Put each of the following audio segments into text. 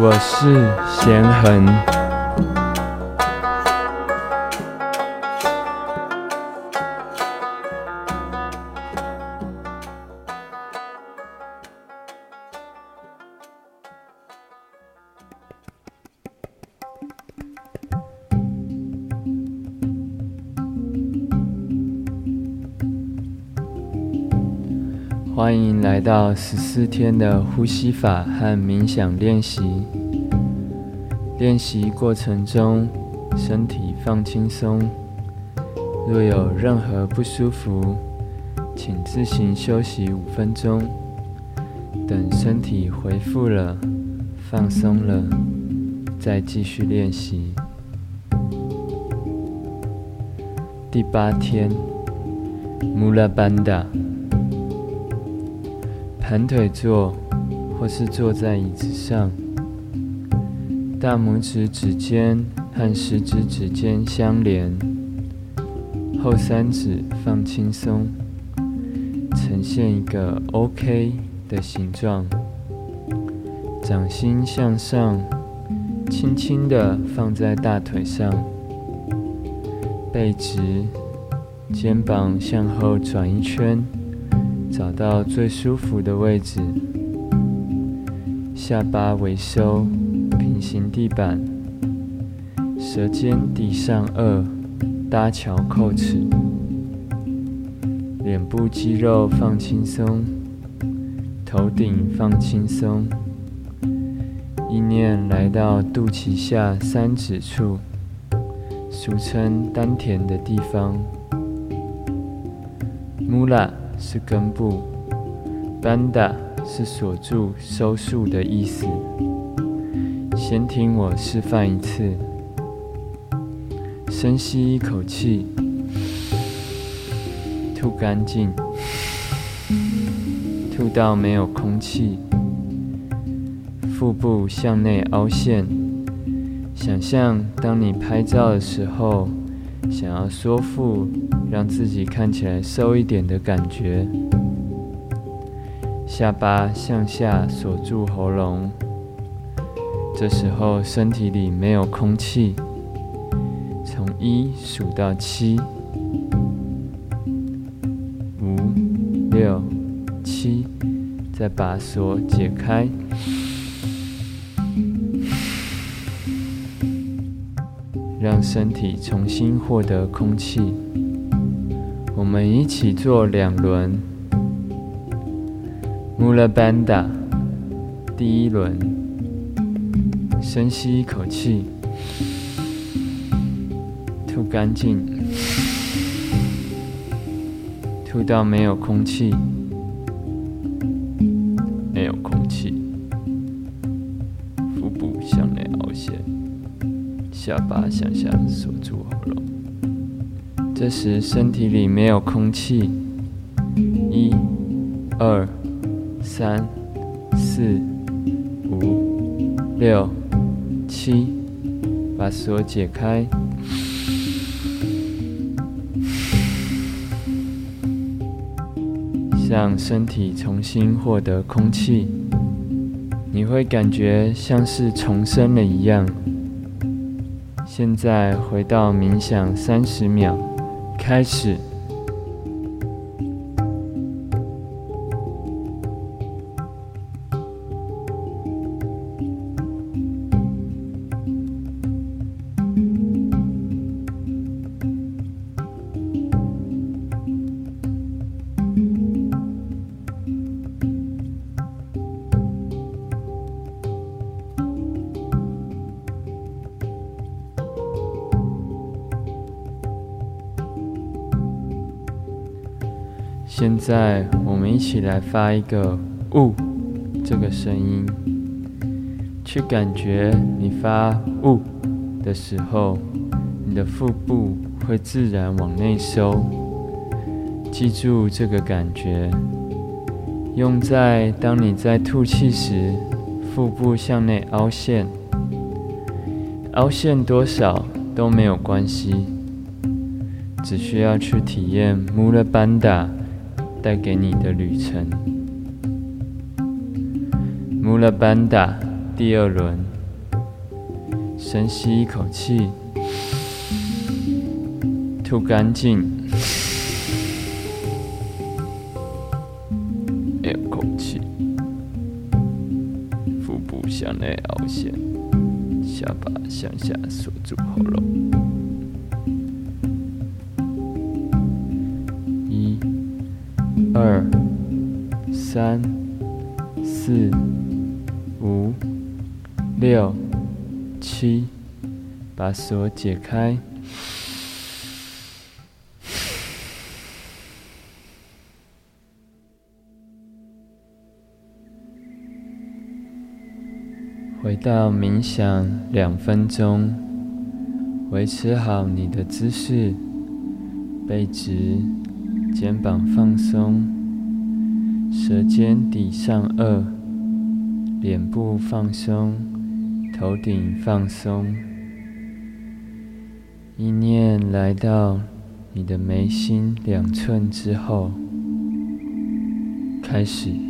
我是贤恒。欢迎来到十四天的呼吸法和冥想练习。练习过程中，身体放轻松。若有任何不舒服，请自行休息五分钟。等身体恢复了、放松了，再继续练习。第八天，Mula Bandha。盘腿坐，或是坐在椅子上，大拇指指尖和食指指尖相连，后三指放轻松，呈现一个 OK 的形状。掌心向上，轻轻地放在大腿上，背直，肩膀向后转一圈。找到最舒服的位置，下巴微收，平行地板，舌尖抵上颚，搭桥扣齿，脸部肌肉放轻松，头顶放轻松，意念来到肚脐下三指处，俗称丹田的地方，Mula。是根部，banda 是锁住、收束的意思。先听我示范一次，深吸一口气，吐干净，吐到没有空气，腹部向内凹陷。想象当你拍照的时候。想要缩腹，让自己看起来瘦一点的感觉。下巴向下锁住喉咙，这时候身体里没有空气。从一数到七，五、六、七，再把锁解开。让身体重新获得空气。我们一起做两轮。Mulabanda 第一轮，深吸一口气，吐干净，吐到没有空气，没有空气，腹部向内凹陷。下巴向下锁住喉咙，这时身体里没有空气。一、二、三、四、五、六、七，把锁解开，让身体重新获得空气，你会感觉像是重生了一样。现在回到冥想三十秒，开始。现在，我们一起来发一个“呜”这个声音，去感觉你发“呜”的时候，你的腹部会自然往内收。记住这个感觉，用在当你在吐气时，腹部向内凹陷，凹陷多少都没有关系，只需要去体验 Mula b a n d a。带给你的旅程。Mulabanda 第二轮，深吸一口气，吐干净，一口气，腹部向内凹陷，下巴向下锁住喉咙。二、三、四。五、六、七，把锁解开，回到冥想两分钟，维持好你的姿势，背直，肩膀放松，舌尖抵上颚。脸部放松，头顶放松。意念来到你的眉心两寸之后，开始。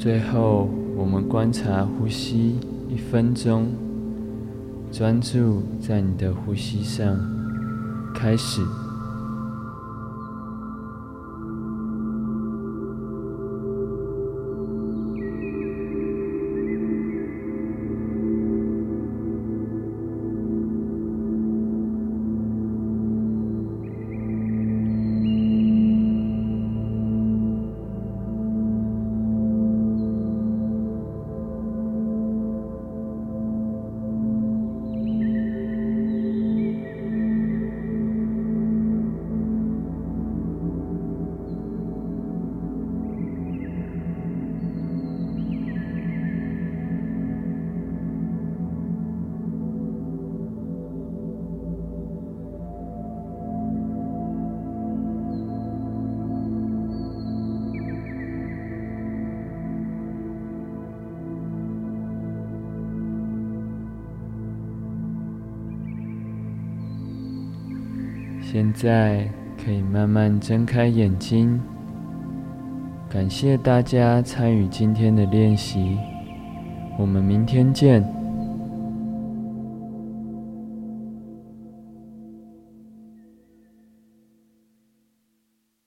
最后，我们观察呼吸一分钟，专注在你的呼吸上，开始。现在可以慢慢睁开眼睛。感谢大家参与今天的练习，我们明天见。